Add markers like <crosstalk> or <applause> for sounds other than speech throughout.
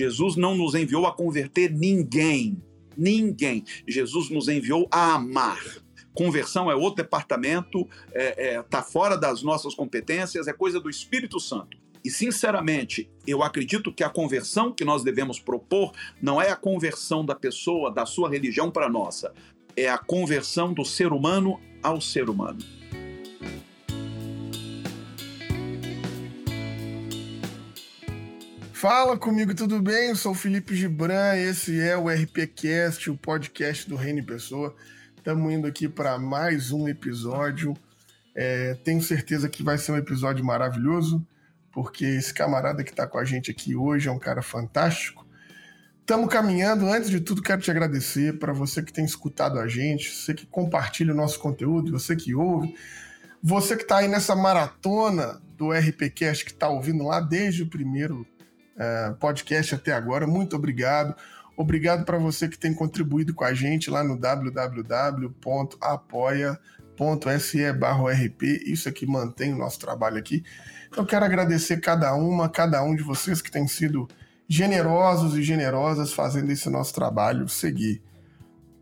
Jesus não nos enviou a converter ninguém. Ninguém. Jesus nos enviou a amar. Conversão é outro departamento, está é, é, tá fora das nossas competências, é coisa do Espírito Santo. E, sinceramente, eu acredito que a conversão que nós devemos propor não é a conversão da pessoa, da sua religião para a nossa, é a conversão do ser humano ao ser humano. Fala comigo, tudo bem? Eu sou o Felipe Gibran, esse é o RPCast, o podcast do Reino Pessoa. Estamos indo aqui para mais um episódio. É, tenho certeza que vai ser um episódio maravilhoso, porque esse camarada que está com a gente aqui hoje é um cara fantástico. Estamos caminhando. Antes de tudo, quero te agradecer para você que tem escutado a gente, você que compartilha o nosso conteúdo, você que ouve, você que está aí nessa maratona do RPCast, que está ouvindo lá desde o primeiro uh, podcast até agora. Muito obrigado. Obrigado para você que tem contribuído com a gente lá no www.apoia.se RP. Isso é que mantém o nosso trabalho aqui. Então, quero agradecer cada uma, cada um de vocês que tem sido generosos e generosas fazendo esse nosso trabalho seguir.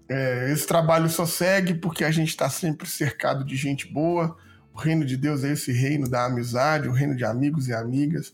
É, esse trabalho só segue porque a gente está sempre cercado de gente boa. O reino de Deus é esse reino da amizade, o reino de amigos e amigas.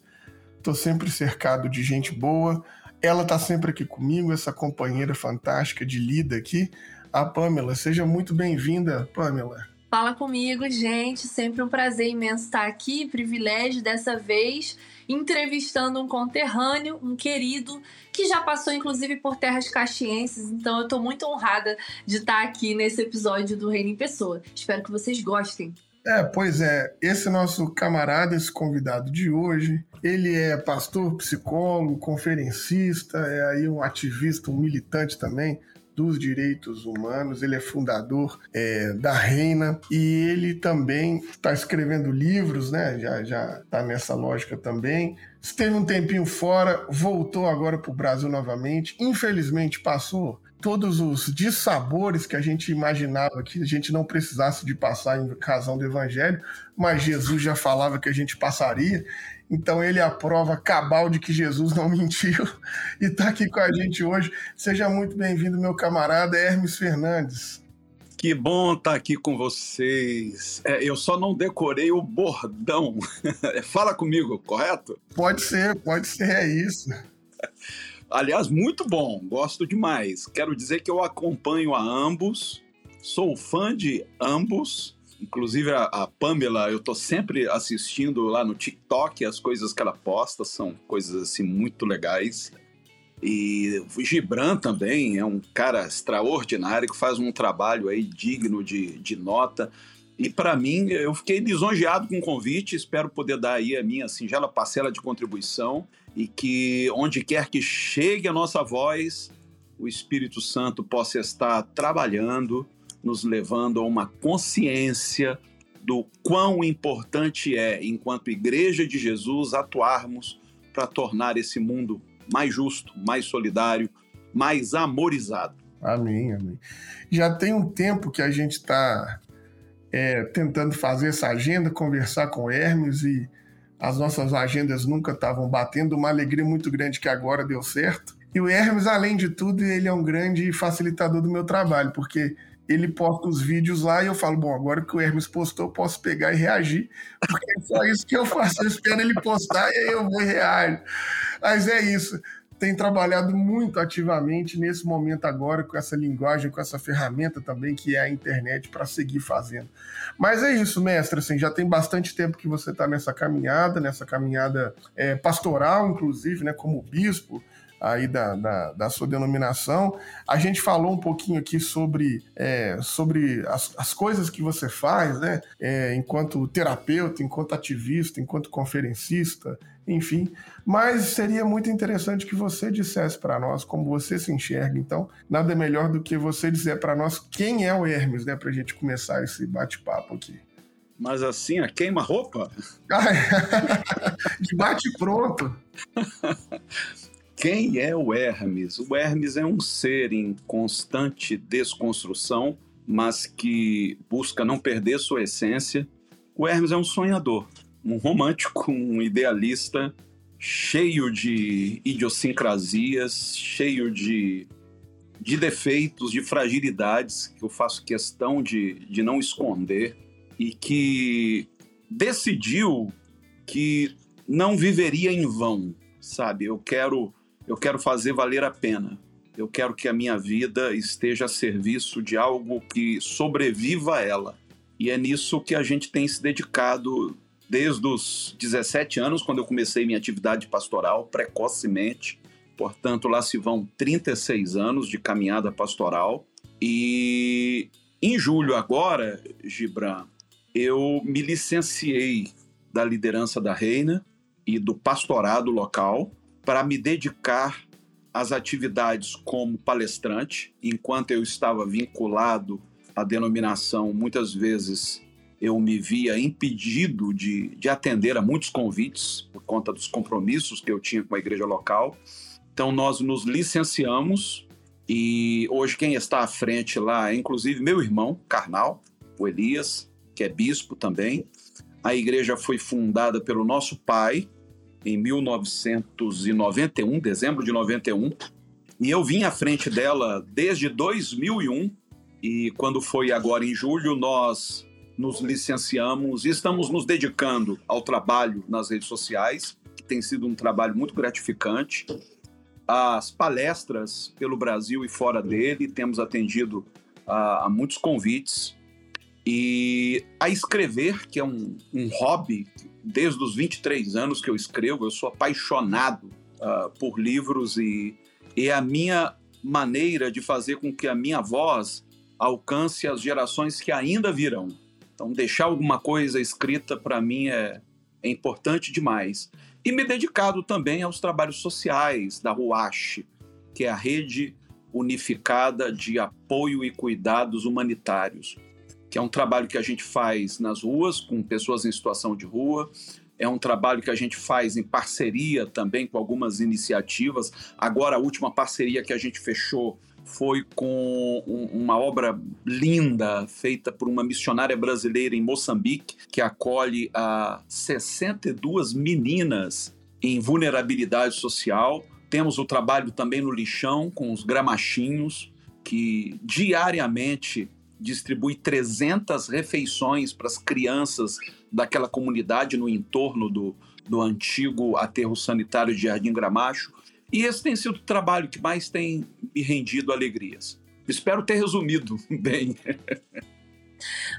Estou sempre cercado de gente boa. Ela está sempre aqui comigo, essa companheira fantástica de lida aqui, a Pamela. Seja muito bem-vinda, Pamela. Fala comigo, gente. Sempre um prazer imenso estar aqui. Privilégio dessa vez entrevistando um conterrâneo, um querido, que já passou inclusive por terras caxienses. Então eu estou muito honrada de estar aqui nesse episódio do Reino em Pessoa. Espero que vocês gostem. É, pois é, esse nosso camarada, esse convidado de hoje, ele é pastor, psicólogo, conferencista, é aí um ativista, um militante também dos direitos humanos, ele é fundador é, da Reina e ele também está escrevendo livros, né? Já já está nessa lógica também. Esteve um tempinho fora, voltou agora para o Brasil novamente. Infelizmente passou todos os dissabores que a gente imaginava que a gente não precisasse de passar em razão do evangelho, mas Jesus já falava que a gente passaria. Então ele é a prova cabal de que Jesus não <laughs> mentiu e está aqui com a gente hoje. Seja muito bem-vindo, meu camarada Hermes Fernandes. Que bom estar tá aqui com vocês. É, eu só não decorei o bordão. <laughs> Fala comigo, correto? Pode ser, pode ser, é isso. Aliás, muito bom, gosto demais. Quero dizer que eu acompanho a ambos, sou fã de ambos. Inclusive a, a Pamela, eu tô sempre assistindo lá no TikTok as coisas que ela posta, são coisas assim muito legais. E o Gibran também é um cara extraordinário que faz um trabalho aí digno de, de nota. E para mim, eu fiquei lisonjeado com o convite, espero poder dar aí a minha singela parcela de contribuição e que onde quer que chegue a nossa voz, o Espírito Santo possa estar trabalhando, nos levando a uma consciência do quão importante é, enquanto Igreja de Jesus, atuarmos para tornar esse mundo mais justo, mais solidário, mais amorizado. Amém, amém. Já tem um tempo que a gente está é, tentando fazer essa agenda, conversar com Hermes e as nossas agendas nunca estavam batendo. Uma alegria muito grande que agora deu certo. E o Hermes, além de tudo, ele é um grande facilitador do meu trabalho, porque ele posta os vídeos lá e eu falo, bom, agora que o Hermes postou, eu posso pegar e reagir, porque é só isso que eu faço. Eu espero ele postar e aí eu vou e reajo. Mas é isso tem trabalhado muito ativamente nesse momento agora com essa linguagem, com essa ferramenta também que é a internet para seguir fazendo. Mas é isso, mestre, assim, já tem bastante tempo que você está nessa caminhada, nessa caminhada é, pastoral, inclusive, né, como bispo, aí da, da, da, sua denominação. A gente falou um pouquinho aqui sobre, é, sobre as, as coisas que você faz, né? É, enquanto terapeuta, enquanto ativista, enquanto conferencista, enfim. Mas seria muito interessante que você dissesse para nós como você se enxerga. Então, nada melhor do que você dizer para nós quem é o Hermes, né? Para a gente começar esse bate-papo aqui. Mas assim, a queima-roupa? <laughs> De bate pronto. <laughs> Quem é o Hermes? O Hermes é um ser em constante desconstrução, mas que busca não perder sua essência. O Hermes é um sonhador, um romântico, um idealista cheio de idiosincrasias, cheio de, de defeitos, de fragilidades que eu faço questão de, de não esconder e que decidiu que não viveria em vão, sabe? Eu quero eu quero fazer valer a pena. Eu quero que a minha vida esteja a serviço de algo que sobreviva a ela. E é nisso que a gente tem se dedicado desde os 17 anos, quando eu comecei minha atividade pastoral, precocemente. Portanto, lá se vão 36 anos de caminhada pastoral. E em julho agora, Gibran, eu me licenciei da liderança da Reina e do pastorado local para me dedicar às atividades como palestrante, enquanto eu estava vinculado à denominação, muitas vezes eu me via impedido de, de atender a muitos convites por conta dos compromissos que eu tinha com a igreja local. Então nós nos licenciamos e hoje quem está à frente lá é inclusive meu irmão carnal, o Elias, que é bispo também. A igreja foi fundada pelo nosso pai, em 1991, dezembro de 91, e eu vim à frente dela desde 2001. E quando foi agora em julho, nós nos licenciamos e estamos nos dedicando ao trabalho nas redes sociais, que tem sido um trabalho muito gratificante. As palestras pelo Brasil e fora dele, temos atendido a, a muitos convites. E a escrever, que é um, um hobby desde os 23 anos que eu escrevo, eu sou apaixonado uh, por livros e é a minha maneira de fazer com que a minha voz alcance as gerações que ainda virão. Então, deixar alguma coisa escrita para mim é, é importante demais. E me dedicado também aos trabalhos sociais da RUASH, que é a Rede Unificada de Apoio e Cuidados Humanitários que é um trabalho que a gente faz nas ruas, com pessoas em situação de rua. É um trabalho que a gente faz em parceria também com algumas iniciativas. Agora, a última parceria que a gente fechou foi com uma obra linda feita por uma missionária brasileira em Moçambique, que acolhe a 62 meninas em vulnerabilidade social. Temos o trabalho também no lixão com os gramachinhos, que diariamente distribui 300 refeições para as crianças daquela comunidade no entorno do, do antigo aterro sanitário de Jardim Gramacho. E esse tem sido o trabalho que mais tem me rendido alegrias. Espero ter resumido <laughs> bem.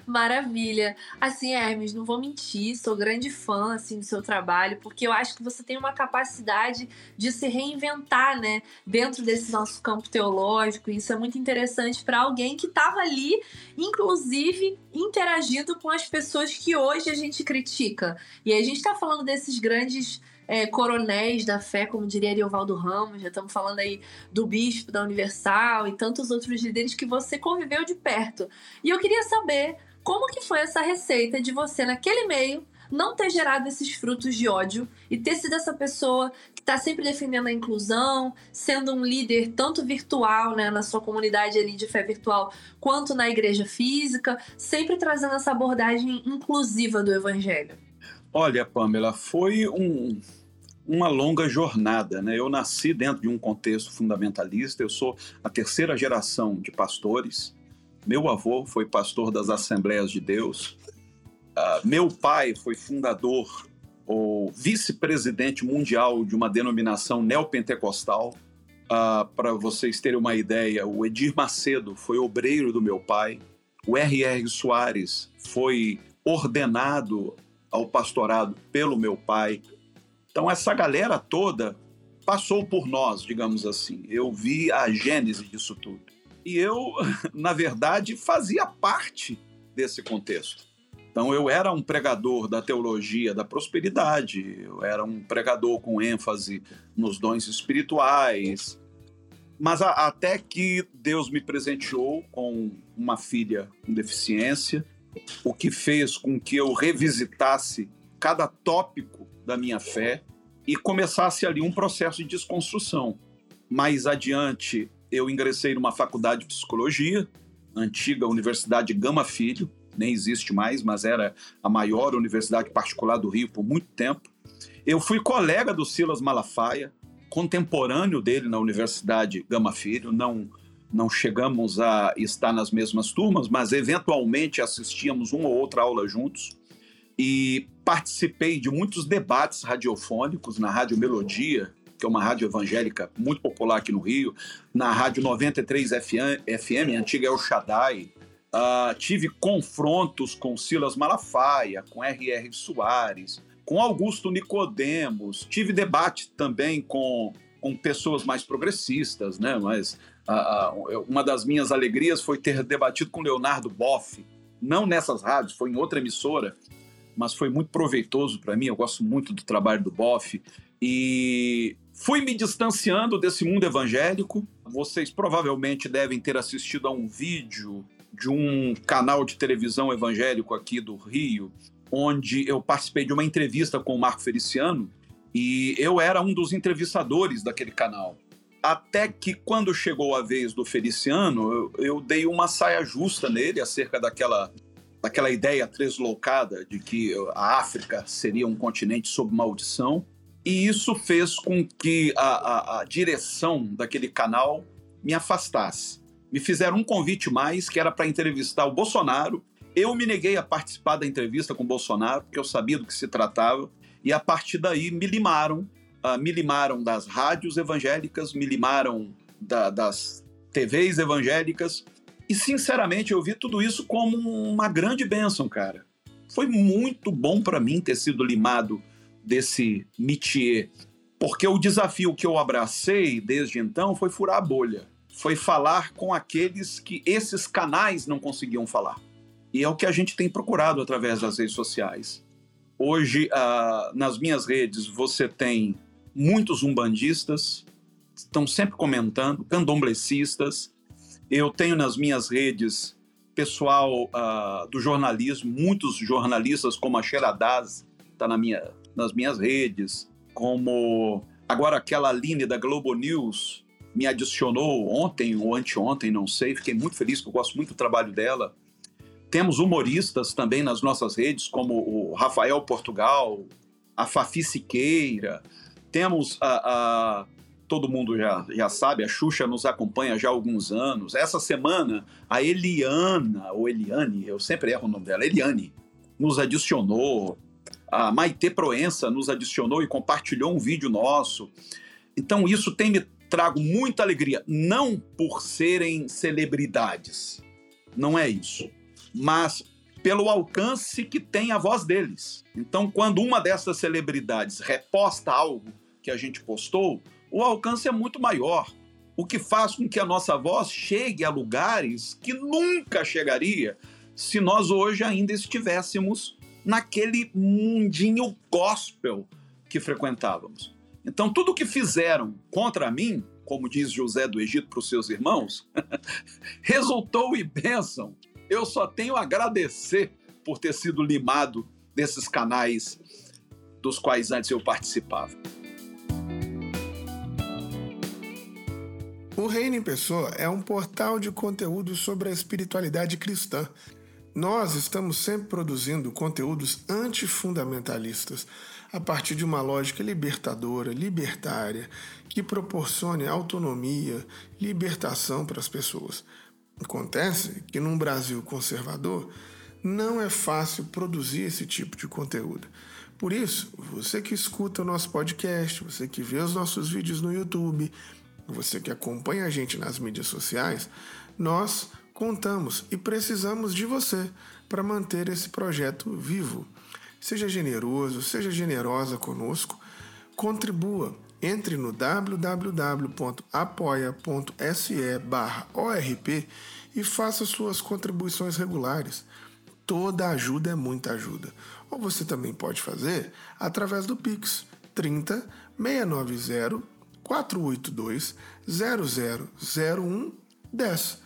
Maravilha. Assim, Hermes, não vou mentir, sou grande fã assim do seu trabalho, porque eu acho que você tem uma capacidade de se reinventar, né, dentro desse nosso campo teológico. Isso é muito interessante para alguém que estava ali, inclusive interagindo com as pessoas que hoje a gente critica. E a gente está falando desses grandes é, coronéis da fé, como diria Ariovaldo Ramos, já estamos falando aí do bispo da Universal e tantos outros líderes que você conviveu de perto. E eu queria saber como que foi essa receita de você, naquele meio, não ter gerado esses frutos de ódio e ter sido essa pessoa que está sempre defendendo a inclusão, sendo um líder tanto virtual, né, na sua comunidade ali de fé virtual, quanto na igreja física, sempre trazendo essa abordagem inclusiva do evangelho. Olha, Pamela, foi um, uma longa jornada. Né? Eu nasci dentro de um contexto fundamentalista, eu sou a terceira geração de pastores. Meu avô foi pastor das Assembleias de Deus. Uh, meu pai foi fundador ou vice-presidente mundial de uma denominação neopentecostal. Uh, Para vocês terem uma ideia, o Edir Macedo foi obreiro do meu pai. O R.R. Soares foi ordenado ao pastorado pelo meu pai. Então, essa galera toda passou por nós, digamos assim. Eu vi a gênese disso tudo. E eu, <laughs> na verdade, fazia parte desse contexto. Então, eu era um pregador da teologia da prosperidade, eu era um pregador com ênfase nos dons espirituais. Mas a, até que Deus me presenteou com uma filha com deficiência, o que fez com que eu revisitasse cada tópico da minha fé e começasse ali um processo de desconstrução. Mais adiante, eu ingressei numa faculdade de psicologia, antiga Universidade Gama Filho, nem existe mais, mas era a maior universidade particular do Rio por muito tempo. Eu fui colega do Silas Malafaia, contemporâneo dele na Universidade Gama Filho, não não chegamos a estar nas mesmas turmas, mas eventualmente assistíamos uma ou outra aula juntos e participei de muitos debates radiofônicos na Rádio Melodia, que é uma rádio evangélica muito popular aqui no Rio, na Rádio 93 FM, antiga El Shaddai. Uh, tive confrontos com Silas Malafaia, com R.R. Soares, com Augusto Nicodemos. Tive debate também com, com pessoas mais progressistas, né? Mas uh, uma das minhas alegrias foi ter debatido com Leonardo Boff, não nessas rádios, foi em outra emissora, mas foi muito proveitoso para mim. Eu gosto muito do trabalho do Boff e fui me distanciando desse mundo evangélico. Vocês provavelmente devem ter assistido a um vídeo de um canal de televisão evangélico aqui do Rio, onde eu participei de uma entrevista com o Marco Feliciano e eu era um dos entrevistadores daquele canal. Até que, quando chegou a vez do Feliciano, eu, eu dei uma saia justa nele acerca daquela, daquela ideia tresloucada de que a África seria um continente sob maldição. E isso fez com que a, a, a direção daquele canal me afastasse. Me fizeram um convite mais, que era para entrevistar o Bolsonaro eu me neguei a participar da entrevista com o Bolsonaro, porque eu sabia do que se tratava, e a partir daí me limaram, uh, me limaram das rádios evangélicas, me limaram da, das TVs evangélicas, e sinceramente eu vi tudo isso como uma grande bênção, cara. Foi muito bom para mim ter sido limado desse métier, porque o desafio que eu abracei desde então foi furar a bolha, foi falar com aqueles que esses canais não conseguiam falar. E é o que a gente tem procurado através das redes sociais. Hoje, ah, nas minhas redes, você tem muitos umbandistas, estão sempre comentando, candomblecistas. Eu tenho nas minhas redes pessoal ah, do jornalismo, muitos jornalistas, como a Xeradaz, está na minha, nas minhas redes, como agora aquela Aline da Globo News me adicionou ontem ou anteontem, não sei, fiquei muito feliz, porque eu gosto muito do trabalho dela. Temos humoristas também nas nossas redes, como o Rafael Portugal, a Fafi Siqueira. Temos a, a todo mundo já, já sabe, a Xuxa nos acompanha já há alguns anos. Essa semana, a Eliana, ou Eliane, eu sempre erro o nome dela, Eliane, nos adicionou. A Maite Proença nos adicionou e compartilhou um vídeo nosso. Então, isso tem me trago muita alegria, não por serem celebridades, não é isso mas pelo alcance que tem a voz deles. Então, quando uma dessas celebridades reposta algo que a gente postou, o alcance é muito maior. O que faz com que a nossa voz chegue a lugares que nunca chegaria se nós hoje ainda estivéssemos naquele mundinho gospel que frequentávamos. Então, tudo que fizeram contra mim, como diz José do Egito para os seus irmãos, <laughs> resultou em bênção eu só tenho a agradecer por ter sido limado desses canais dos quais antes eu participava. O Reino em Pessoa é um portal de conteúdo sobre a espiritualidade cristã. Nós estamos sempre produzindo conteúdos antifundamentalistas a partir de uma lógica libertadora, libertária, que proporcione autonomia, libertação para as pessoas. Acontece que num Brasil conservador não é fácil produzir esse tipo de conteúdo. Por isso, você que escuta o nosso podcast, você que vê os nossos vídeos no YouTube, você que acompanha a gente nas mídias sociais, nós contamos e precisamos de você para manter esse projeto vivo. Seja generoso, seja generosa conosco, contribua. Entre no www.apoia.se/orp e faça suas contribuições regulares. Toda ajuda é muita ajuda. Ou você também pode fazer através do Pix 30 690 482 0001 10.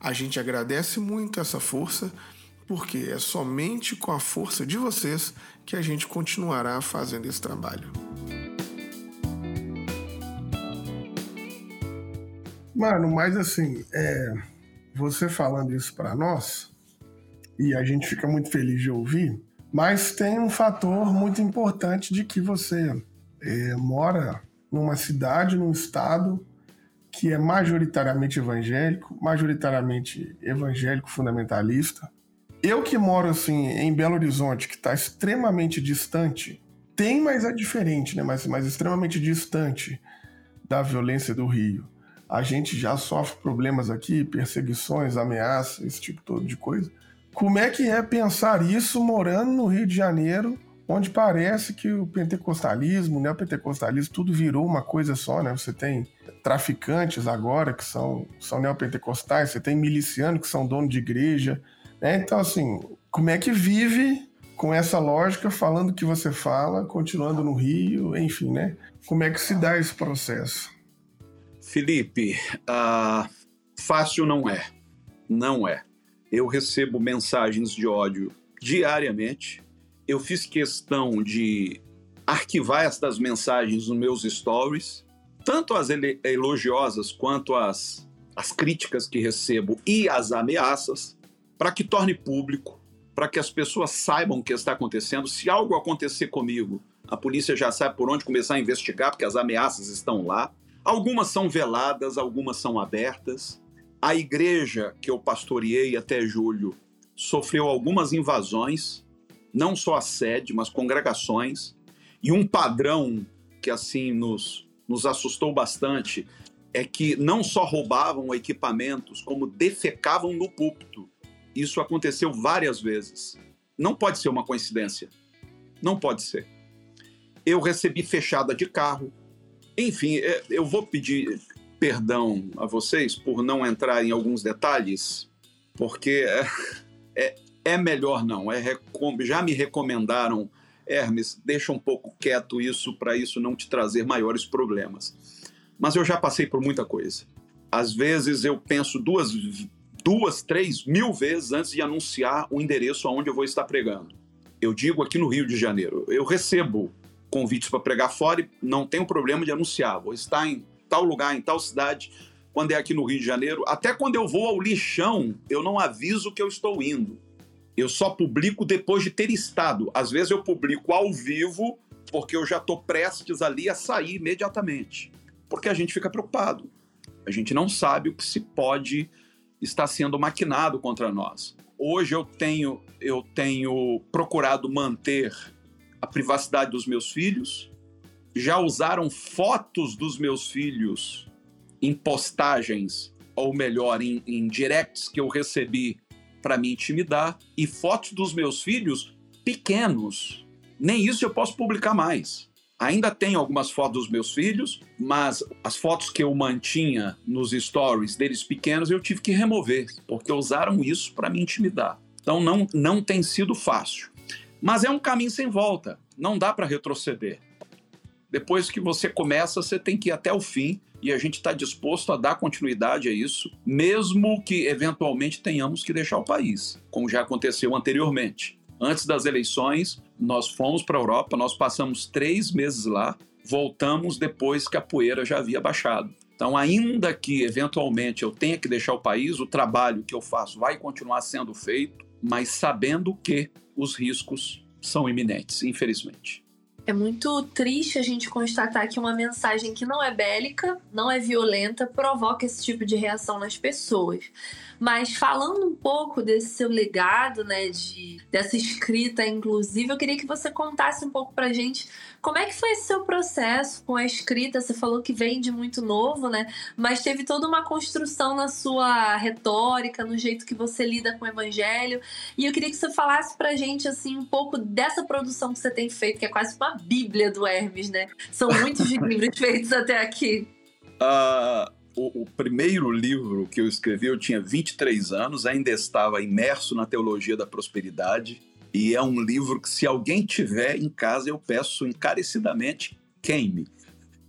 A gente agradece muito essa força, porque é somente com a força de vocês que a gente continuará fazendo esse trabalho. Mano, mas assim, é, você falando isso para nós, e a gente fica muito feliz de ouvir, Mas tem um fator muito importante de que você é, mora numa cidade, num estado que é majoritariamente evangélico, majoritariamente evangélico fundamentalista. Eu que moro assim em Belo Horizonte, que está extremamente distante, tem, mas é diferente, né? Mas, mas extremamente distante da violência do Rio. A gente já sofre problemas aqui, perseguições, ameaças, esse tipo todo de coisa. Como é que é pensar isso morando no Rio de Janeiro, onde parece que o pentecostalismo, né, o pentecostalismo, tudo virou uma coisa só, né? Você tem traficantes agora que são, são neopentecostais, você tem milicianos que são donos de igreja, né? Então, assim, como é que vive com essa lógica, falando o que você fala, continuando no Rio, enfim, né? Como é que se dá esse processo? Felipe, uh, fácil não é. Não é eu recebo mensagens de ódio diariamente. Eu fiz questão de arquivar estas mensagens nos meus stories, tanto as elogiosas quanto as, as críticas que recebo e as ameaças, para que torne público, para que as pessoas saibam o que está acontecendo. Se algo acontecer comigo, a polícia já sabe por onde começar a investigar, porque as ameaças estão lá. Algumas são veladas, algumas são abertas. A igreja que eu pastoreei até julho sofreu algumas invasões, não só a sede, mas congregações. E um padrão que assim nos, nos assustou bastante é que não só roubavam equipamentos, como defecavam no púlpito. Isso aconteceu várias vezes. Não pode ser uma coincidência. Não pode ser. Eu recebi fechada de carro. Enfim, é, eu vou pedir perdão a vocês por não entrar em alguns detalhes, porque é, é, é melhor não. É, já me recomendaram, Hermes, deixa um pouco quieto isso para isso não te trazer maiores problemas. Mas eu já passei por muita coisa. Às vezes eu penso duas, duas, três mil vezes antes de anunciar o endereço aonde eu vou estar pregando. Eu digo aqui no Rio de Janeiro, eu recebo convites para pregar fora e não tenho problema de anunciar. Vou estar em tal lugar, em tal cidade, quando é aqui no Rio de Janeiro. Até quando eu vou ao lixão, eu não aviso que eu estou indo. Eu só publico depois de ter estado. Às vezes eu publico ao vivo, porque eu já estou prestes ali a sair imediatamente. Porque a gente fica preocupado. A gente não sabe o que se pode estar sendo maquinado contra nós. Hoje eu tenho, eu tenho procurado manter a privacidade dos meus filhos, já usaram fotos dos meus filhos em postagens, ou melhor, em, em directs que eu recebi para me intimidar, e fotos dos meus filhos pequenos. Nem isso eu posso publicar mais. Ainda tenho algumas fotos dos meus filhos, mas as fotos que eu mantinha nos stories deles pequenos eu tive que remover, porque usaram isso para me intimidar. Então não, não tem sido fácil. Mas é um caminho sem volta, não dá para retroceder. Depois que você começa, você tem que ir até o fim e a gente está disposto a dar continuidade a isso, mesmo que eventualmente tenhamos que deixar o país, como já aconteceu anteriormente. Antes das eleições, nós fomos para a Europa, nós passamos três meses lá, voltamos depois que a poeira já havia baixado. Então, ainda que eventualmente eu tenha que deixar o país, o trabalho que eu faço vai continuar sendo feito, mas sabendo que os riscos são iminentes, infelizmente. É muito triste a gente constatar que uma mensagem que não é bélica, não é violenta, provoca esse tipo de reação nas pessoas. Mas falando um pouco desse seu legado, né, de, dessa escrita inclusive, eu queria que você contasse um pouco pra gente como é que foi esse seu processo com a escrita. Você falou que vem de muito novo, né? Mas teve toda uma construção na sua retórica, no jeito que você lida com o evangelho. E eu queria que você falasse pra gente, assim, um pouco dessa produção que você tem feito, que é quase uma bíblia do Hermes, né? São muitos <laughs> livros feitos até aqui. Uh, o, o, primeiro livro que eu escrevi, eu tinha 23 anos, ainda estava imerso na teologia da prosperidade. E é um livro que, se alguém tiver em casa, eu peço encarecidamente queime.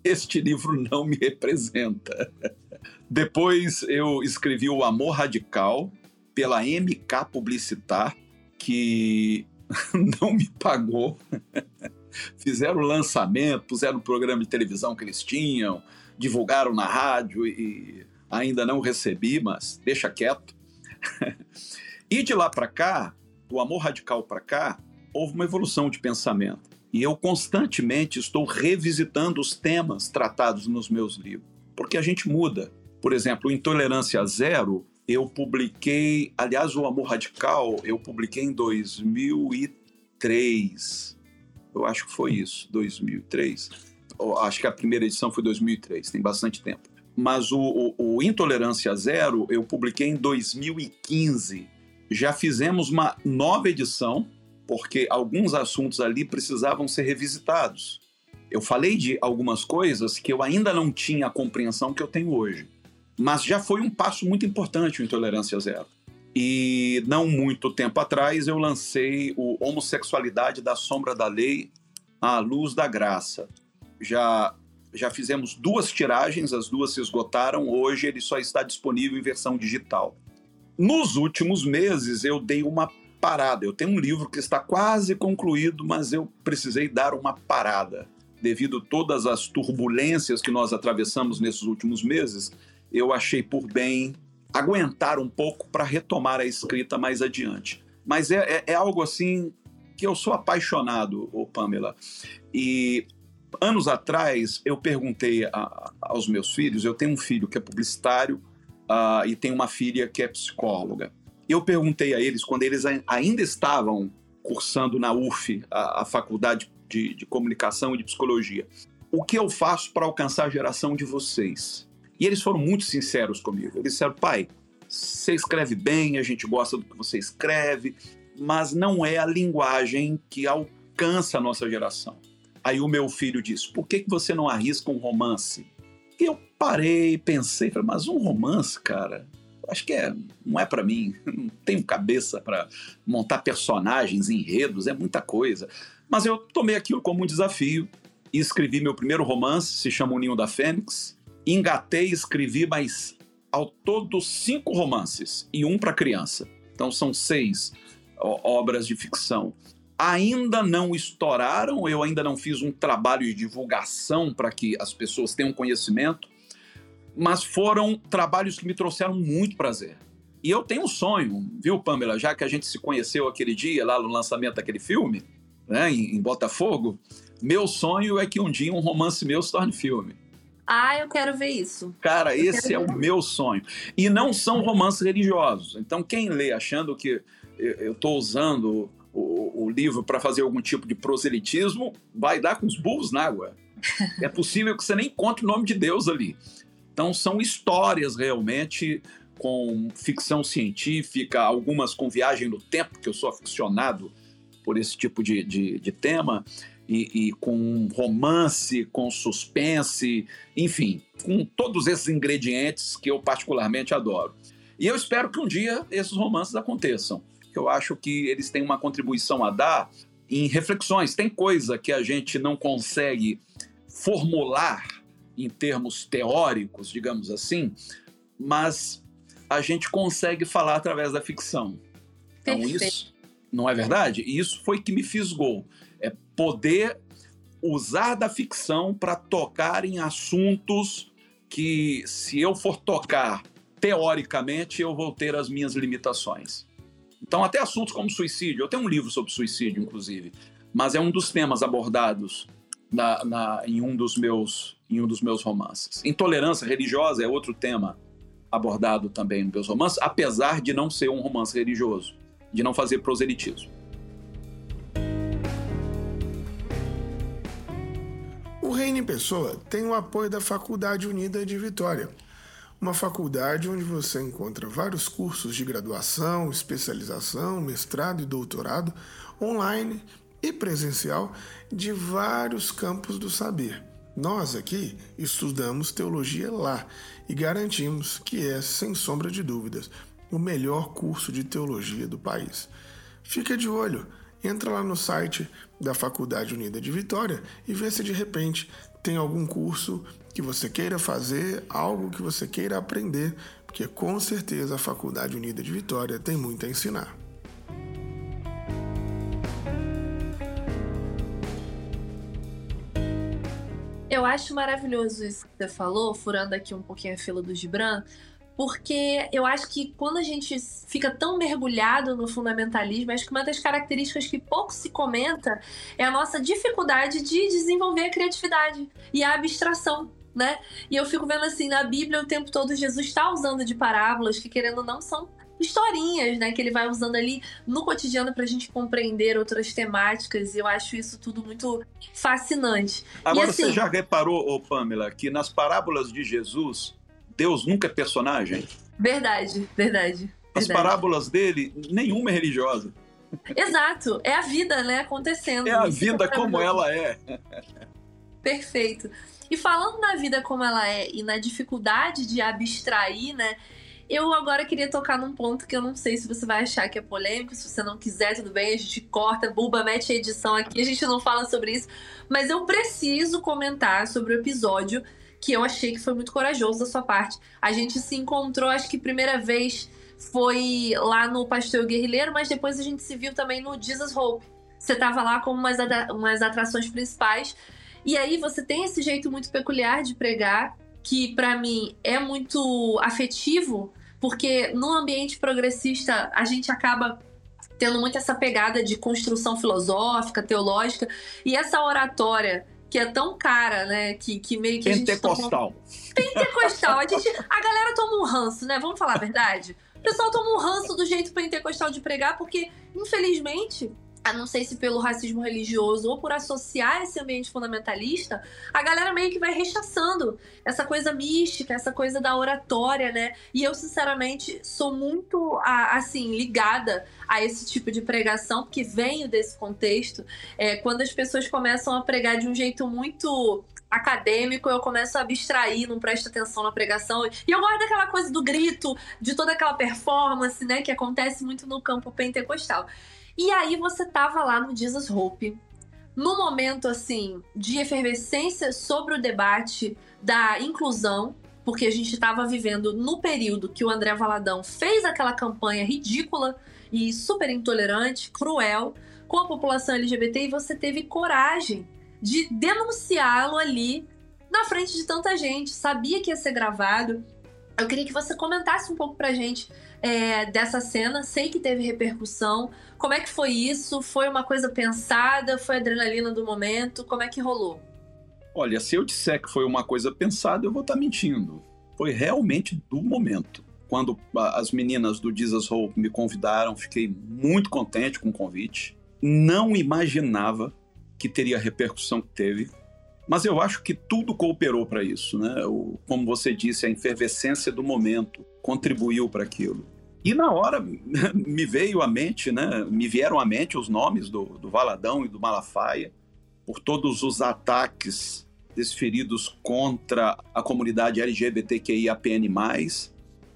Este livro não me representa. Depois eu escrevi O Amor Radical pela MK Publicitar, que <laughs> não me pagou. Fizeram o lançamento, puseram o programa de televisão que eles tinham, divulgaram na rádio e ainda não recebi, mas deixa quieto. <laughs> e de lá para cá, do Amor Radical para cá, houve uma evolução de pensamento. E eu constantemente estou revisitando os temas tratados nos meus livros, porque a gente muda. Por exemplo, Intolerância Zero, eu publiquei, aliás, O Amor Radical, eu publiquei em 2003. Eu acho que foi isso, 2003. Acho que a primeira edição foi 2003, tem bastante tempo. Mas o, o, o Intolerância Zero eu publiquei em 2015. Já fizemos uma nova edição, porque alguns assuntos ali precisavam ser revisitados. Eu falei de algumas coisas que eu ainda não tinha a compreensão que eu tenho hoje. Mas já foi um passo muito importante o Intolerância Zero. E não muito tempo atrás eu lancei o Homossexualidade da Sombra da Lei à Luz da Graça. Já, já fizemos duas tiragens, as duas se esgotaram, hoje ele só está disponível em versão digital. Nos últimos meses eu dei uma parada. Eu tenho um livro que está quase concluído, mas eu precisei dar uma parada. Devido a todas as turbulências que nós atravessamos nesses últimos meses, eu achei por bem aguentar um pouco para retomar a escrita mais adiante. Mas é, é, é, algo assim que eu sou apaixonado, ô Pamela. E anos atrás eu perguntei a, aos meus filhos, eu tenho um filho que é publicitário uh, e tenho uma filha que é psicóloga. Eu perguntei a eles, quando eles ainda estavam cursando na UF, a, a faculdade de, de comunicação e de psicologia, o que eu faço para alcançar a geração de vocês? E eles foram muito sinceros comigo. Eles disseram, pai, você escreve bem, a gente gosta do que você escreve, mas não é a linguagem que alcança a nossa geração. Aí o meu filho disse, por que, que você não arrisca um romance? E eu parei, pensei, falei, mas um romance, cara, acho que é, não é para mim. <laughs> Não tenho cabeça para montar personagens, enredos, é muita coisa. Mas eu tomei aquilo como um desafio e escrevi meu primeiro romance, se chama O Ninho da Fênix. Engatei e escrevi mais ao todo cinco romances e um para criança. Então são seis obras de ficção. Ainda não estouraram, eu ainda não fiz um trabalho de divulgação para que as pessoas tenham conhecimento, mas foram trabalhos que me trouxeram muito prazer. E eu tenho um sonho, viu, Pamela? Já que a gente se conheceu aquele dia, lá no lançamento daquele filme, né, em, em Botafogo, meu sonho é que um dia um romance meu se torne filme. Ah, eu quero ver isso. Cara, eu esse é o meu sonho. E não são romances religiosos. Então, quem lê achando que eu estou usando o, o livro para fazer algum tipo de proselitismo, vai dar com os burros na água. É possível que você nem encontre o nome de Deus ali. Então, são histórias realmente com ficção científica, algumas com viagem no tempo, que eu sou aficionado por esse tipo de, de, de tema, e, e, com romance, com suspense, enfim, com todos esses ingredientes que eu particularmente adoro. E eu espero que um dia esses romances aconteçam. Eu acho que eles têm uma contribuição a dar em reflexões. Tem coisa que a gente não consegue formular em termos teóricos, digamos assim, mas a gente consegue falar através da ficção. Então, Perfeito. isso não é verdade? E isso foi que me fisgou. É poder usar da ficção para tocar em assuntos que, se eu for tocar teoricamente, eu vou ter as minhas limitações. Então, até assuntos como suicídio. Eu tenho um livro sobre suicídio, inclusive, mas é um dos temas abordados na, na, em um dos meus em um dos meus romances. Intolerância religiosa é outro tema abordado também nos meus romances, apesar de não ser um romance religioso, de não fazer proselitismo. O Reino em Pessoa tem o apoio da Faculdade Unida de Vitória, uma faculdade onde você encontra vários cursos de graduação, especialização, mestrado e doutorado online e presencial de vários campos do saber nós aqui estudamos teologia lá e garantimos que é, sem sombra de dúvidas, o melhor curso de teologia do país. Fica de olho, entra lá no site da Faculdade Unida de Vitória e vê se de repente tem algum curso que você queira fazer, algo que você queira aprender, porque com certeza a Faculdade Unida de Vitória tem muito a ensinar. Eu acho maravilhoso isso que você falou, furando aqui um pouquinho a fila do Gibran, porque eu acho que quando a gente fica tão mergulhado no fundamentalismo, acho que uma das características que pouco se comenta é a nossa dificuldade de desenvolver a criatividade e a abstração. Né? E eu fico vendo assim, na Bíblia o tempo todo Jesus está usando de parábolas que, querendo ou não, são historinhas, né? Que ele vai usando ali no cotidiano para a gente compreender outras temáticas. E eu acho isso tudo muito fascinante. Agora, assim, você já reparou, Pamela, que nas parábolas de Jesus, Deus nunca é personagem? Verdade, verdade. As verdade. parábolas dele, nenhuma é religiosa. Exato, é a vida, né, acontecendo. É a vida como ela é. Perfeito. E falando na vida como ela é e na dificuldade de abstrair, né? Eu agora queria tocar num ponto que eu não sei se você vai achar que é polêmico, se você não quiser, tudo bem, a gente corta, buba, mete a edição aqui, a gente não fala sobre isso. Mas eu preciso comentar sobre o episódio que eu achei que foi muito corajoso da sua parte. A gente se encontrou, acho que primeira vez foi lá no Pastor Guerrilheiro, mas depois a gente se viu também no Jesus Hope. Você tava lá como umas, umas atrações principais. E aí você tem esse jeito muito peculiar de pregar, que para mim é muito afetivo, porque no ambiente progressista a gente acaba tendo muito essa pegada de construção filosófica, teológica, e essa oratória que é tão cara, né? Que, que meio que Pentecostal. a gente. Toma... Pentecostal. A, gente, a galera toma um ranço, né? Vamos falar a verdade? O pessoal toma um ranço do jeito pentecostal de pregar, porque, infelizmente, a não sei se pelo racismo religioso ou por associar esse ambiente fundamentalista, a galera meio que vai rechaçando essa coisa mística, essa coisa da oratória, né? E eu, sinceramente, sou muito, assim, ligada a esse tipo de pregação, porque venho desse contexto. É, quando as pessoas começam a pregar de um jeito muito acadêmico, eu começo a abstrair, não presto atenção na pregação. E eu gosto daquela coisa do grito, de toda aquela performance, né, que acontece muito no campo pentecostal. E aí você tava lá no Jesus Hope, no momento assim de efervescência sobre o debate da inclusão, porque a gente estava vivendo no período que o André Valadão fez aquela campanha ridícula e super intolerante, cruel com a população LGBT e você teve coragem de denunciá-lo ali na frente de tanta gente, sabia que ia ser gravado. Eu queria que você comentasse um pouco pra gente é, dessa cena. Sei que teve repercussão. Como é que foi isso? Foi uma coisa pensada? Foi adrenalina do momento? Como é que rolou? Olha, se eu disser que foi uma coisa pensada, eu vou estar mentindo. Foi realmente do momento. Quando as meninas do Jesus Hope me convidaram, fiquei muito contente com o convite. Não imaginava que teria a repercussão que teve. Mas eu acho que tudo cooperou para isso, né? O, como você disse, a efervescência do momento contribuiu para aquilo. E na hora <laughs> me veio à mente, né? Me vieram à mente os nomes do, do Valadão e do Malafaia por todos os ataques desferidos contra a comunidade LGBTQIAPN+,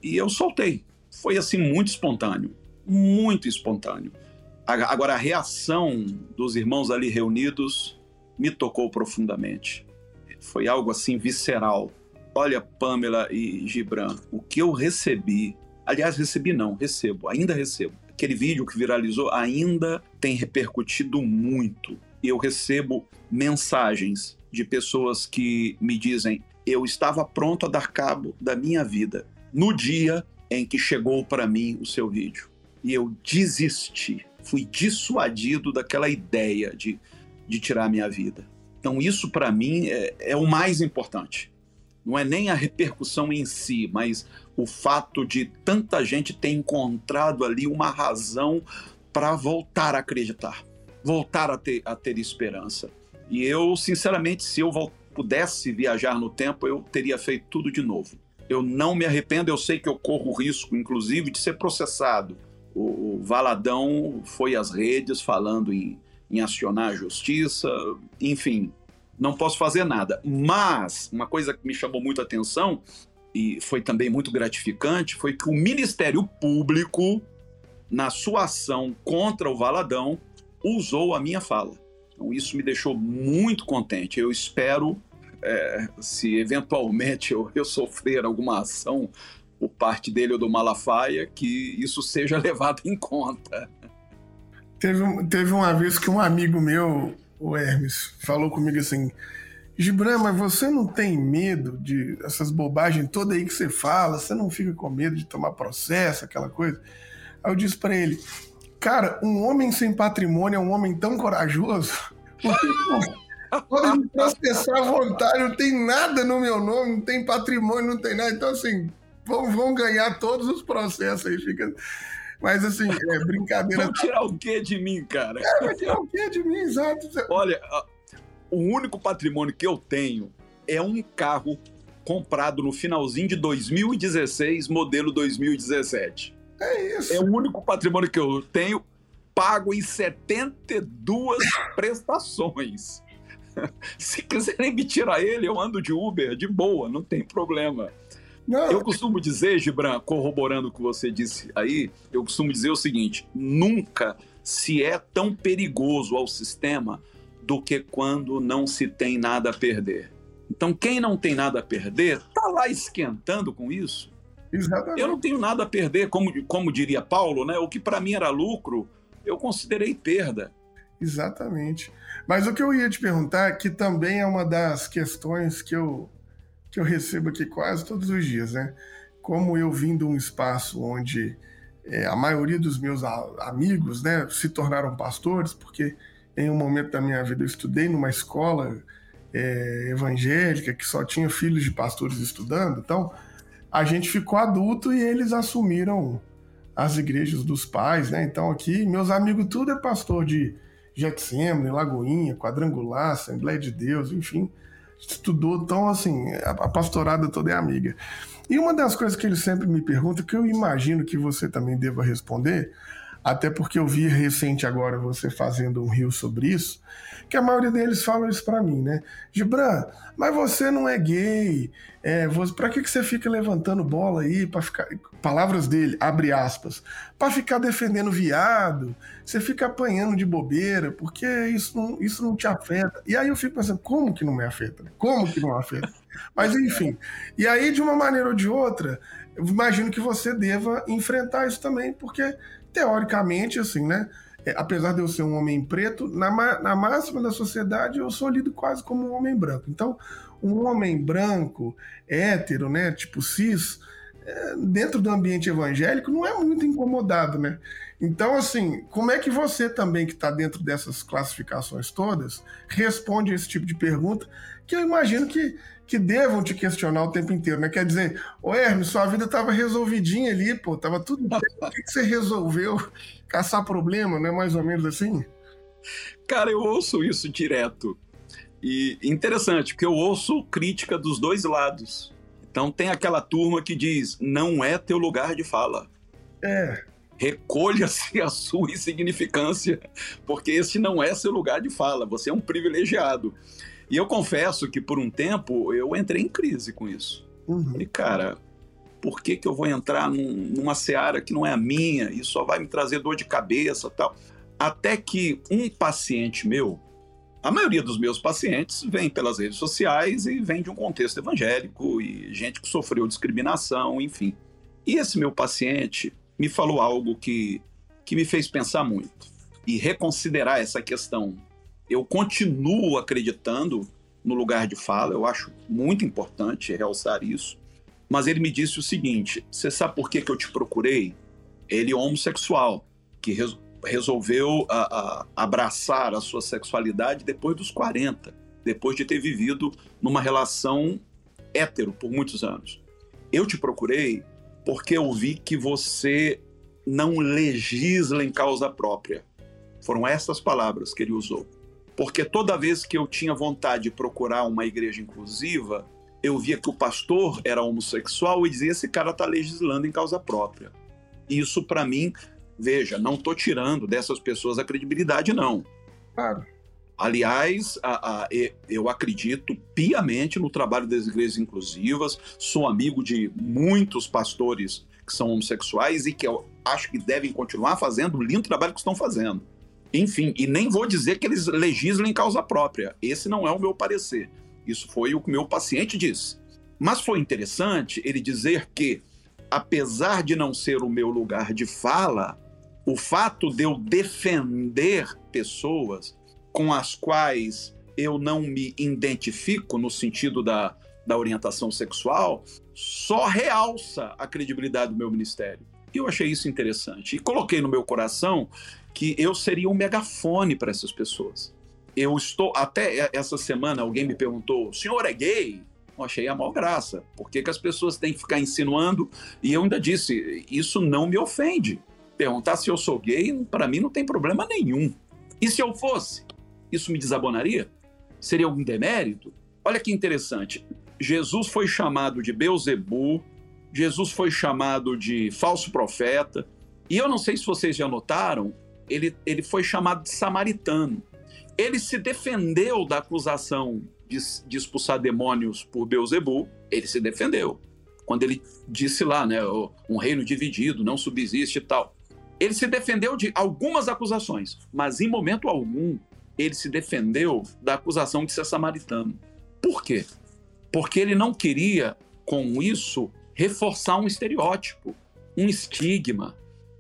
e eu soltei. Foi assim muito espontâneo, muito espontâneo. Agora a reação dos irmãos ali reunidos me tocou profundamente. Foi algo assim visceral. Olha, Pamela e Gibran, o que eu recebi, aliás, recebi não, recebo, ainda recebo. Aquele vídeo que viralizou ainda tem repercutido muito. Eu recebo mensagens de pessoas que me dizem: eu estava pronto a dar cabo da minha vida no dia em que chegou para mim o seu vídeo. E eu desisti, fui dissuadido daquela ideia de de tirar a minha vida. Então, isso para mim é, é, o mais importante. Não é nem a repercussão em si, mas o fato de tanta gente ter encontrado ali uma razão para voltar a acreditar, voltar a ter, a ter esperança. E eu, sinceramente, se eu pudesse viajar no tempo, eu teria feito tudo de novo. Eu não me arrependo, eu sei que eu corro o risco, inclusive, de ser processado. O Valadão foi às redes falando em em acionar a justiça, enfim, não posso fazer nada. Mas uma coisa que me chamou muito a atenção e foi também muito gratificante foi que o Ministério Público, na sua ação contra o Valadão, usou a minha fala. Então, isso me deixou muito contente. Eu espero, é, se eventualmente eu, eu sofrer alguma ação por parte dele ou do Malafaia, que isso seja <laughs> levado em conta. Teve, teve uma vez que um amigo meu, o Hermes, falou comigo assim: Gibran, mas você não tem medo de essas bobagens todas aí que você fala? Você não fica com medo de tomar processo, aquela coisa? Aí eu disse para ele, cara, um homem sem patrimônio é um homem tão corajoso. <laughs> Pode me processar à vontade, não tem nada no meu nome, não tem patrimônio, não tem nada. Então, assim, vão, vão ganhar todos os processos aí. Fica... Mas assim, é brincadeira. Vão tirar o quê de mim, cara? É, vai tirar o quê de mim, exato. Olha, o único patrimônio que eu tenho é um carro comprado no finalzinho de 2016, modelo 2017. É isso. É o único patrimônio que eu tenho pago em 72 prestações. <laughs> Se quiserem me tirar ele, eu ando de Uber de boa, não tem problema. Não. Eu costumo dizer, Gibran, corroborando o que você disse aí, eu costumo dizer o seguinte: nunca se é tão perigoso ao sistema do que quando não se tem nada a perder. Então, quem não tem nada a perder, tá lá esquentando com isso. Exatamente. Eu não tenho nada a perder, como, como diria Paulo, né? O que para mim era lucro, eu considerei perda. Exatamente. Mas o que eu ia te perguntar, que também é uma das questões que eu que eu recebo aqui quase todos os dias, né? Como eu vim de um espaço onde é, a maioria dos meus amigos, né, se tornaram pastores, porque em um momento da minha vida eu estudei numa escola é, evangélica que só tinha filhos de pastores estudando, então a gente ficou adulto e eles assumiram as igrejas dos pais, né? Então aqui meus amigos tudo é pastor de Getsemane, Lagoinha, Quadrangular, Assembleia de Deus, enfim estudou, então assim, a pastorada toda é amiga. E uma das coisas que ele sempre me pergunta, que eu imagino que você também deva responder, até porque eu vi recente agora você fazendo um rio sobre isso, que a maioria deles fala isso para mim, né? Gibran, mas você não é gay, é, você, pra que, que você fica levantando bola aí para ficar, palavras dele, abre aspas, para ficar defendendo viado, você fica apanhando de bobeira, porque isso não, isso não te afeta. E aí eu fico pensando, como que não me afeta? Como que não afeta? Mas enfim, e aí de uma maneira ou de outra, imagino que você deva enfrentar isso também, porque teoricamente, assim, né? É, apesar de eu ser um homem preto, na, na máxima da sociedade eu sou lido quase como um homem branco. Então, um homem branco, hétero, né? Tipo cis, é, dentro do ambiente evangélico não é muito incomodado, né? Então, assim, como é que você também, que está dentro dessas classificações todas, responde esse tipo de pergunta, que eu imagino que que devam te questionar o tempo inteiro, né? Quer dizer, ô Hermes, sua vida estava resolvidinha ali, pô, tava tudo bem. <laughs> Por que, que você resolveu caçar problema, né? Mais ou menos assim? Cara, eu ouço isso direto. E interessante, porque eu ouço crítica dos dois lados. Então tem aquela turma que diz: não é teu lugar de fala. É. Recolha-se a sua insignificância, porque esse não é seu lugar de fala. Você é um privilegiado. E eu confesso que por um tempo eu entrei em crise com isso. Uhum. Falei, cara, por que, que eu vou entrar num, numa seara que não é a minha e só vai me trazer dor de cabeça tal? Até que um paciente meu, a maioria dos meus pacientes vem pelas redes sociais e vem de um contexto evangélico e gente que sofreu discriminação, enfim. E esse meu paciente me falou algo que, que me fez pensar muito e reconsiderar essa questão eu continuo acreditando no lugar de fala, eu acho muito importante realçar isso. Mas ele me disse o seguinte: você sabe por que, que eu te procurei? Ele é homossexual, que res, resolveu a, a, abraçar a sua sexualidade depois dos 40, depois de ter vivido numa relação hétero por muitos anos. Eu te procurei porque eu vi que você não legisla em causa própria. Foram essas palavras que ele usou. Porque toda vez que eu tinha vontade de procurar uma igreja inclusiva, eu via que o pastor era homossexual e dizia: esse cara está legislando em causa própria. Isso, para mim, veja, não estou tirando dessas pessoas a credibilidade, não. Claro. Aliás, a, a, eu acredito piamente no trabalho das igrejas inclusivas, sou amigo de muitos pastores que são homossexuais e que eu acho que devem continuar fazendo o lindo trabalho que estão fazendo. Enfim, e nem vou dizer que eles legislem em causa própria. Esse não é o meu parecer. Isso foi o que meu paciente disse. Mas foi interessante ele dizer que, apesar de não ser o meu lugar de fala, o fato de eu defender pessoas com as quais eu não me identifico no sentido da, da orientação sexual, só realça a credibilidade do meu ministério. E eu achei isso interessante. E coloquei no meu coração que eu seria um megafone para essas pessoas. Eu estou. Até essa semana alguém me perguntou: o senhor é gay? Eu achei a maior graça. Por que, que as pessoas têm que ficar insinuando? E eu ainda disse: isso não me ofende. Perguntar se eu sou gay, para mim não tem problema nenhum. E se eu fosse? Isso me desabonaria? Seria algum demérito? Olha que interessante. Jesus foi chamado de Beuzebu, Jesus foi chamado de falso profeta. E eu não sei se vocês já notaram, ele, ele foi chamado de samaritano. Ele se defendeu da acusação de, de expulsar demônios por Beuzebu, ele se defendeu. Quando ele disse lá, né, um reino dividido não subsiste e tal. Ele se defendeu de algumas acusações, mas em momento algum ele se defendeu da acusação de ser samaritano. Por quê? Porque ele não queria, com isso, reforçar um estereótipo, um estigma.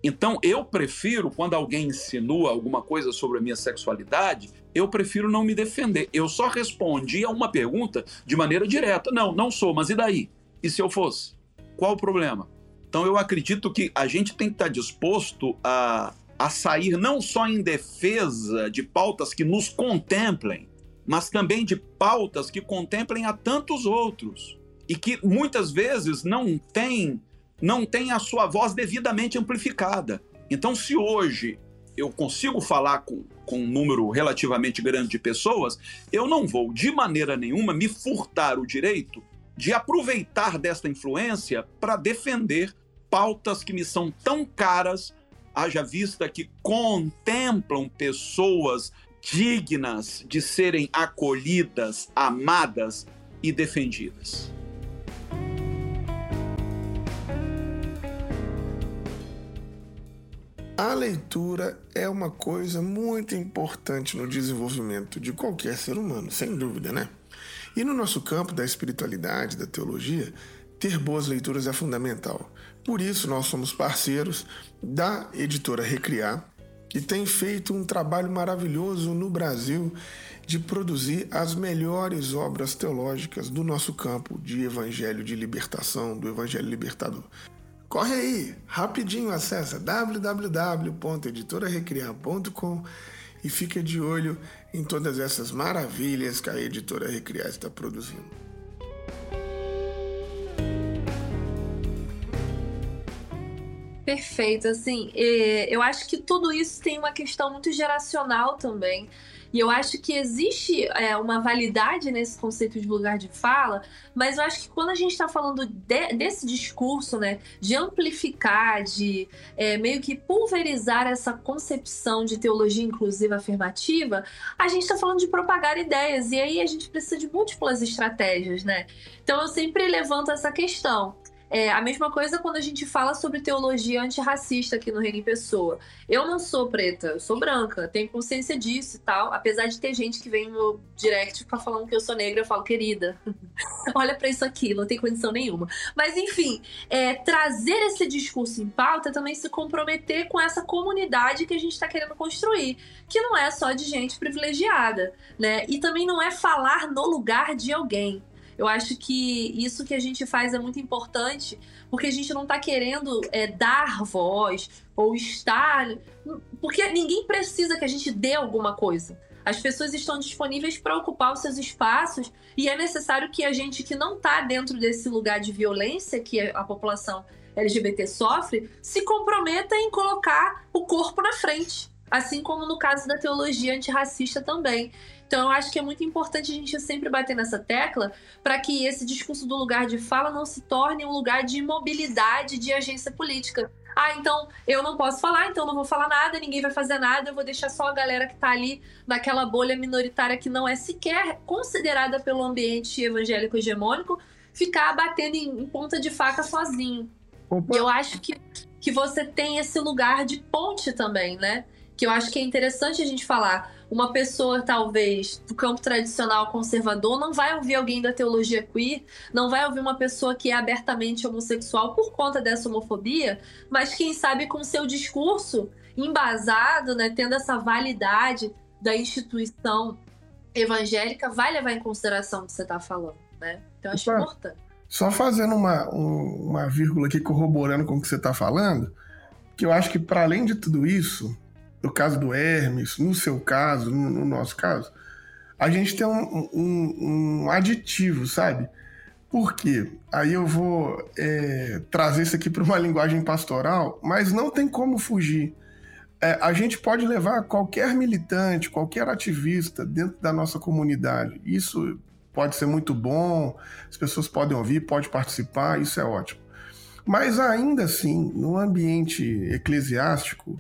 Então, eu prefiro, quando alguém insinua alguma coisa sobre a minha sexualidade, eu prefiro não me defender. Eu só respondi a uma pergunta de maneira direta. Não, não sou, mas e daí? E se eu fosse? Qual o problema? Então, eu acredito que a gente tem que estar disposto a, a sair não só em defesa de pautas que nos contemplem, mas também de pautas que contemplem a tantos outros e que muitas vezes não têm não tem a sua voz devidamente amplificada. Então, se hoje eu consigo falar com, com um número relativamente grande de pessoas, eu não vou de maneira nenhuma me furtar o direito de aproveitar desta influência para defender pautas que me são tão caras, haja vista que contemplam pessoas dignas de serem acolhidas, amadas e defendidas. A leitura é uma coisa muito importante no desenvolvimento de qualquer ser humano, sem dúvida, né? E no nosso campo da espiritualidade, da teologia, ter boas leituras é fundamental. Por isso, nós somos parceiros da editora Recriar, que tem feito um trabalho maravilhoso no Brasil de produzir as melhores obras teológicas do nosso campo de evangelho de libertação, do evangelho libertador. Corre aí, rapidinho acessa www.editorarecriar.com e fica de olho em todas essas maravilhas que a editora Recriar está produzindo. Perfeito, assim, eu acho que tudo isso tem uma questão muito geracional também. E eu acho que existe é, uma validade nesse conceito de lugar de fala, mas eu acho que quando a gente está falando de, desse discurso, né, de amplificar, de é, meio que pulverizar essa concepção de teologia inclusiva afirmativa, a gente está falando de propagar ideias, e aí a gente precisa de múltiplas estratégias, né? Então eu sempre levanto essa questão. É a mesma coisa quando a gente fala sobre teologia antirracista aqui no Reino em Pessoa. Eu não sou preta, eu sou branca, tenho consciência disso e tal. Apesar de ter gente que vem no direct ficar falando que eu sou negra, eu falo, querida, <laughs> olha para isso aqui, não tem condição nenhuma. Mas enfim, é, trazer esse discurso em pauta é também se comprometer com essa comunidade que a gente está querendo construir, que não é só de gente privilegiada, né? E também não é falar no lugar de alguém. Eu acho que isso que a gente faz é muito importante, porque a gente não está querendo é, dar voz ou estar. Porque ninguém precisa que a gente dê alguma coisa. As pessoas estão disponíveis para ocupar os seus espaços e é necessário que a gente que não está dentro desse lugar de violência que a população LGBT sofre se comprometa em colocar o corpo na frente. Assim como no caso da teologia antirracista também. Então, eu acho que é muito importante a gente sempre bater nessa tecla para que esse discurso do lugar de fala não se torne um lugar de imobilidade de agência política. Ah, então eu não posso falar, então não vou falar nada, ninguém vai fazer nada, eu vou deixar só a galera que está ali naquela bolha minoritária que não é sequer considerada pelo ambiente evangélico hegemônico ficar batendo em, ponta de faca sozinho. Opa. Eu acho que, que você tem esse lugar de ponte também, né? Que eu acho que é interessante a gente falar uma pessoa, talvez, do campo tradicional conservador, não vai ouvir alguém da teologia queer, não vai ouvir uma pessoa que é abertamente homossexual por conta dessa homofobia, mas quem sabe com seu discurso embasado, né, tendo essa validade da instituição evangélica vai levar em consideração o que você está falando, né? Então, acho Opa, importante. Só fazendo uma, um, uma vírgula aqui, corroborando com o que você está falando, que eu acho que, para além de tudo isso, no caso do Hermes, no seu caso, no, no nosso caso, a gente tem um, um, um aditivo, sabe? Por quê? Aí eu vou é, trazer isso aqui para uma <laughs> linguagem pastoral, mas não tem como fugir. É, a gente pode levar qualquer militante, qualquer ativista dentro da nossa comunidade. Isso pode ser muito bom, as pessoas podem ouvir, pode participar, isso é ótimo. Mas ainda assim, no ambiente eclesiástico,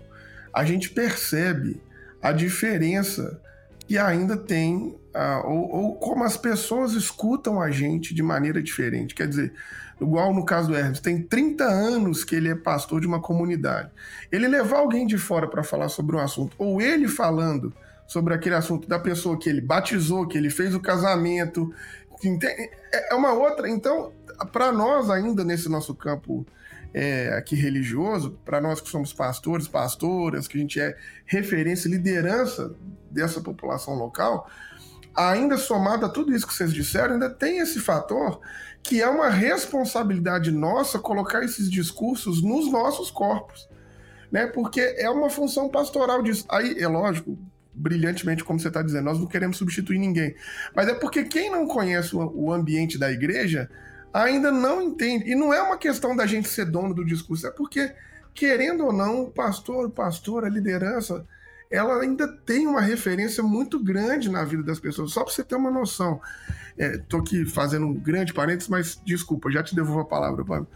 a gente percebe a diferença que ainda tem, uh, ou, ou, como as pessoas escutam a gente de maneira diferente. Quer dizer, igual no caso do Hermes, tem 30 anos que ele é pastor de uma comunidade. Ele levar alguém de fora para falar sobre um assunto, ou ele falando sobre aquele assunto da pessoa que ele batizou, que ele fez o casamento, é, é uma outra. Então, para nós ainda nesse nosso campo é, aqui religioso, para nós que somos pastores, pastoras, que a gente é referência, liderança dessa população local, ainda somado a tudo isso que vocês disseram, ainda tem esse fator que é uma responsabilidade nossa colocar esses discursos nos nossos corpos, né? Porque é uma função pastoral disso. Aí, é lógico, brilhantemente como você está dizendo, nós não queremos substituir ninguém, mas é porque quem não conhece o ambiente da igreja ainda não entende. E não é uma questão da gente ser dono do discurso, é porque, querendo ou não, o pastor, o pastor, a liderança, ela ainda tem uma referência muito grande na vida das pessoas. Só para você ter uma noção. Estou é, aqui fazendo um grande parênteses, mas desculpa, já te devolvo a palavra, Pablo.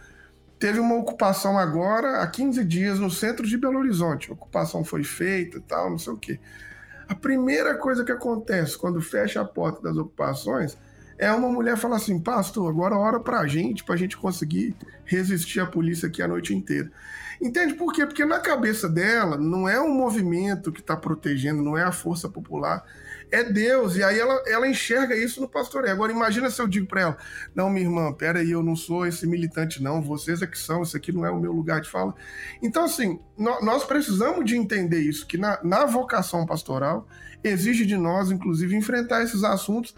Teve uma ocupação agora, há 15 dias, no centro de Belo Horizonte. A ocupação foi feita tal, não sei o quê. A primeira coisa que acontece quando fecha a porta das ocupações é uma mulher falar assim, pastor, agora hora pra gente, pra gente conseguir resistir à polícia aqui a noite inteira. Entende por quê? Porque na cabeça dela não é um movimento que está protegendo, não é a força popular, é Deus. E aí ela, ela enxerga isso no pastoreio. Agora imagina se eu digo para ela, não, minha irmã, peraí, eu não sou esse militante não, vocês é que são, isso aqui não é o meu lugar de fala. Então assim, nós precisamos de entender isso, que na, na vocação pastoral exige de nós, inclusive, enfrentar esses assuntos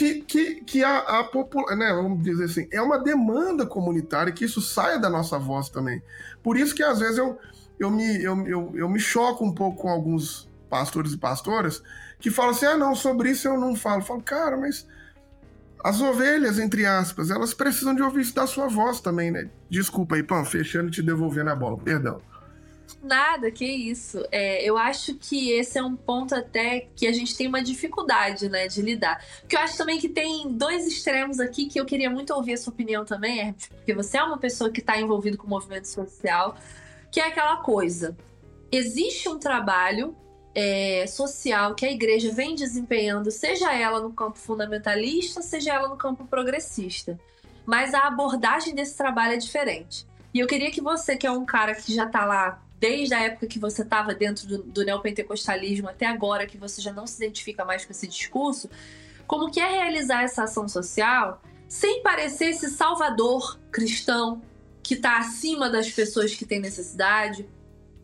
que, que, que a, a população, né, vamos dizer assim, é uma demanda comunitária que isso saia da nossa voz também. Por isso que às vezes eu, eu, me, eu, eu, eu me choco um pouco com alguns pastores e pastoras que falam assim: ah, não, sobre isso eu não falo. Eu falo, cara, mas as ovelhas, entre aspas, elas precisam de ouvir isso da sua voz também, né? Desculpa aí, Pão, fechando e te devolvendo a bola, perdão. Nada, que isso. É, eu acho que esse é um ponto até que a gente tem uma dificuldade, né, de lidar. Porque eu acho também que tem dois extremos aqui que eu queria muito ouvir a sua opinião também, Hermes, porque você é uma pessoa que está envolvida com o movimento social, que é aquela coisa. Existe um trabalho é, social que a igreja vem desempenhando, seja ela no campo fundamentalista, seja ela no campo progressista. Mas a abordagem desse trabalho é diferente. E eu queria que você, que é um cara que já está lá desde a época que você estava dentro do, do neopentecostalismo até agora, que você já não se identifica mais com esse discurso, como que é realizar essa ação social sem parecer esse salvador cristão que está acima das pessoas que têm necessidade,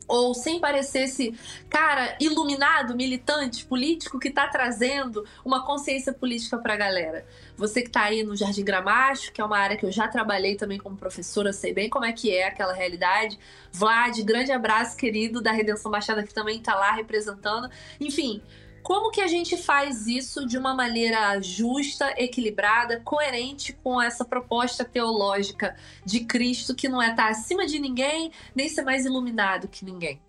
ou sem parecer esse cara iluminado, militante, político que está trazendo uma consciência política para a galera. Você que está aí no Jardim Gramacho, que é uma área que eu já trabalhei também como professora, sei bem como é que é aquela realidade. Vlad, grande abraço, querido, da Redenção Baixada, que também está lá representando. Enfim, como que a gente faz isso de uma maneira justa, equilibrada, coerente com essa proposta teológica de Cristo que não é estar acima de ninguém, nem ser mais iluminado que ninguém?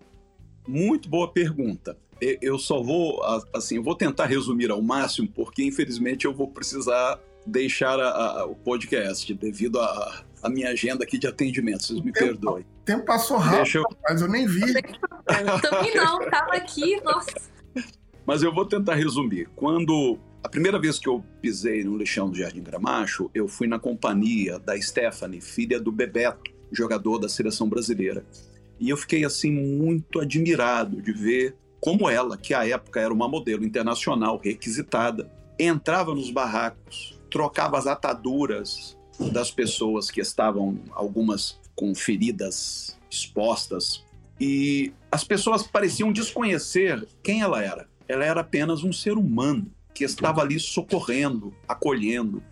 Muito boa pergunta. Eu só vou, assim, vou tentar resumir ao máximo, porque infelizmente eu vou precisar deixar a, a, o podcast devido à minha agenda aqui de atendimento. Vocês me perdoem. O tempo passou rápido, eu... mas eu nem vi. Também não, tava aqui, nossa. Mas eu vou tentar resumir. Quando a primeira vez que eu pisei no lixão do Jardim Gramacho, eu fui na companhia da Stephanie, filha do Bebeto, jogador da seleção brasileira. E eu fiquei assim muito admirado de ver como ela, que à época era uma modelo internacional requisitada, entrava nos barracos, trocava as ataduras das pessoas que estavam algumas com feridas expostas e as pessoas pareciam desconhecer quem ela era ela era apenas um ser humano que estava ali socorrendo, acolhendo.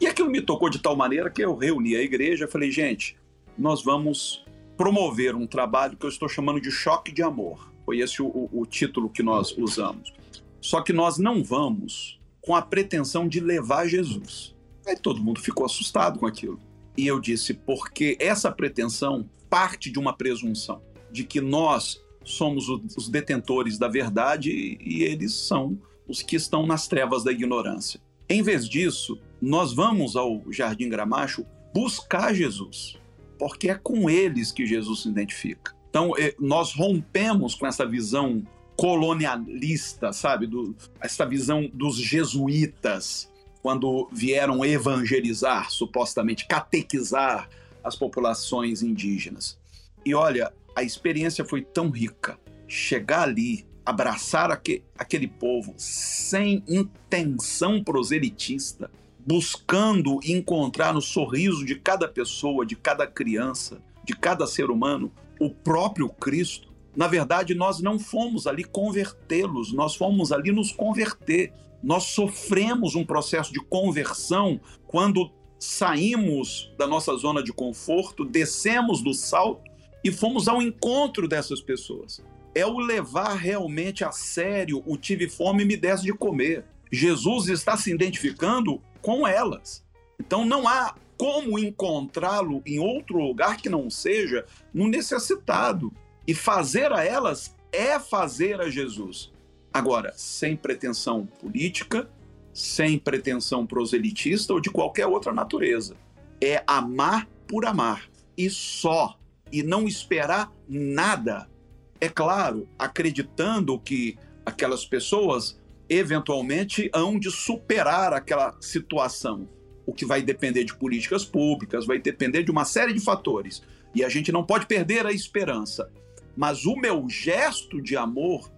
E aquilo me tocou de tal maneira que eu reuni a igreja e falei, gente, nós vamos promover um trabalho que eu estou chamando de choque de amor. Foi esse o, o, o título que nós usamos. Só que nós não vamos com a pretensão de levar Jesus. Aí todo mundo ficou assustado com aquilo. E eu disse, porque essa pretensão parte de uma presunção de que nós somos os detentores da verdade e eles são os que estão nas trevas da ignorância. Em vez disso, nós vamos ao Jardim Gramacho buscar Jesus, porque é com eles que Jesus se identifica. Então, é, nós rompemos com essa visão colonialista, sabe? Do, essa visão dos jesuítas, quando vieram evangelizar, supostamente catequizar as populações indígenas. E olha, a experiência foi tão rica. Chegar ali, abraçar aquele, aquele povo sem intenção proselitista, buscando encontrar no sorriso de cada pessoa, de cada criança, de cada ser humano, o próprio Cristo. Na verdade, nós não fomos ali convertê-los, nós fomos ali nos converter. Nós sofremos um processo de conversão quando saímos da nossa zona de conforto, descemos do salto e fomos ao encontro dessas pessoas é o levar realmente a sério o tive fome e me desse de comer. Jesus está se identificando com elas. Então não há como encontrá-lo em outro lugar que não seja no necessitado. E fazer a elas é fazer a Jesus. Agora, sem pretensão política, sem pretensão proselitista ou de qualquer outra natureza. É amar por amar e só, e não esperar nada é claro, acreditando que aquelas pessoas eventualmente hão de superar aquela situação. O que vai depender de políticas públicas, vai depender de uma série de fatores. E a gente não pode perder a esperança. Mas o meu gesto de amor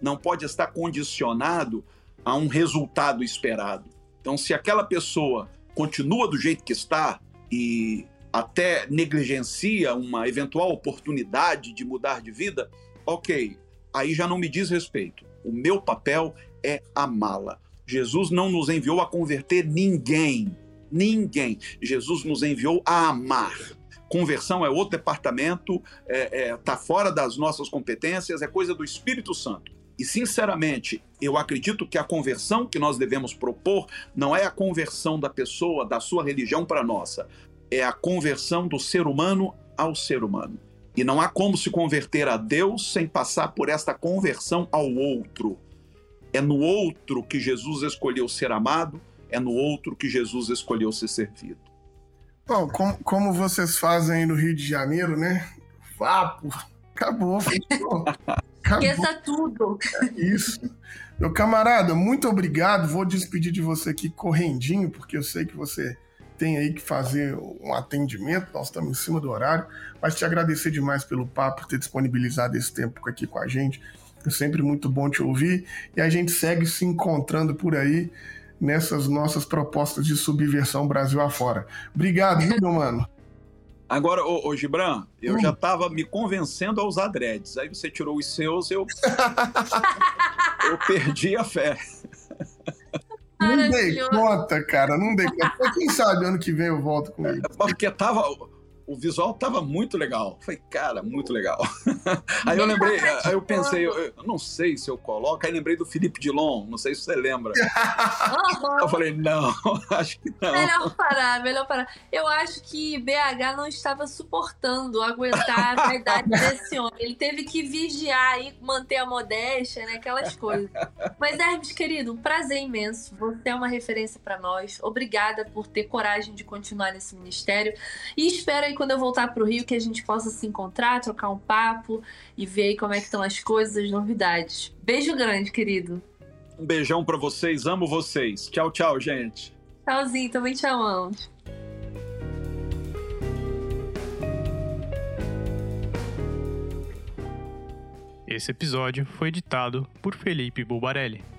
não pode estar condicionado a um resultado esperado. Então, se aquela pessoa continua do jeito que está e até negligencia uma eventual oportunidade de mudar de vida, ok, aí já não me diz respeito. O meu papel é amá-la. Jesus não nos enviou a converter ninguém. Ninguém. Jesus nos enviou a amar. Conversão é outro departamento, é, é, tá fora das nossas competências, é coisa do Espírito Santo. E, sinceramente, eu acredito que a conversão que nós devemos propor não é a conversão da pessoa, da sua religião para a nossa. É a conversão do ser humano ao ser humano. E não há como se converter a Deus sem passar por esta conversão ao outro. É no outro que Jesus escolheu ser amado, é no outro que Jesus escolheu ser servido. Bom, como, como vocês fazem aí no Rio de Janeiro, né? Vapo, acabou. acabou. Esqueça tudo. É isso. Meu camarada, muito obrigado. Vou despedir de você aqui correndinho, porque eu sei que você tem aí que fazer um atendimento, nós estamos em cima do horário, mas te agradecer demais pelo papo, por ter disponibilizado esse tempo aqui com a gente. É sempre muito bom te ouvir e a gente segue se encontrando por aí nessas nossas propostas de subversão Brasil afora. Obrigado, viu, meu mano? Agora, ô, ô Gibran, eu hum. já estava me convencendo a usar dreads. Aí você tirou os seus, eu. <laughs> eu perdi a fé. Não dei conta, cara, não dei conta. Quem sabe ano que vem eu volto com ele. Porque tava o visual tava muito legal. Falei, cara, muito legal. <laughs> aí eu lembrei, aí eu pensei, eu, eu, não sei se eu coloco, aí lembrei do Felipe Dilon, não sei se você lembra. Uhum. Eu falei, não, <laughs> acho que não. Melhor parar, melhor parar. Eu acho que BH não estava suportando aguentar a idade <laughs> desse homem. Ele teve que vigiar e manter a modéstia, né? Aquelas coisas. Mas, Hermes, querido, um prazer imenso. Você é uma referência para nós. Obrigada por ter coragem de continuar nesse ministério. E espero quando eu voltar pro Rio que a gente possa se encontrar, trocar um papo e ver como é que estão as coisas, as novidades. Beijo grande, querido. Um beijão para vocês, amo vocês. Tchau, tchau, gente. Tchauzinho, também te amamos. Esse episódio foi editado por Felipe Bulbarelli.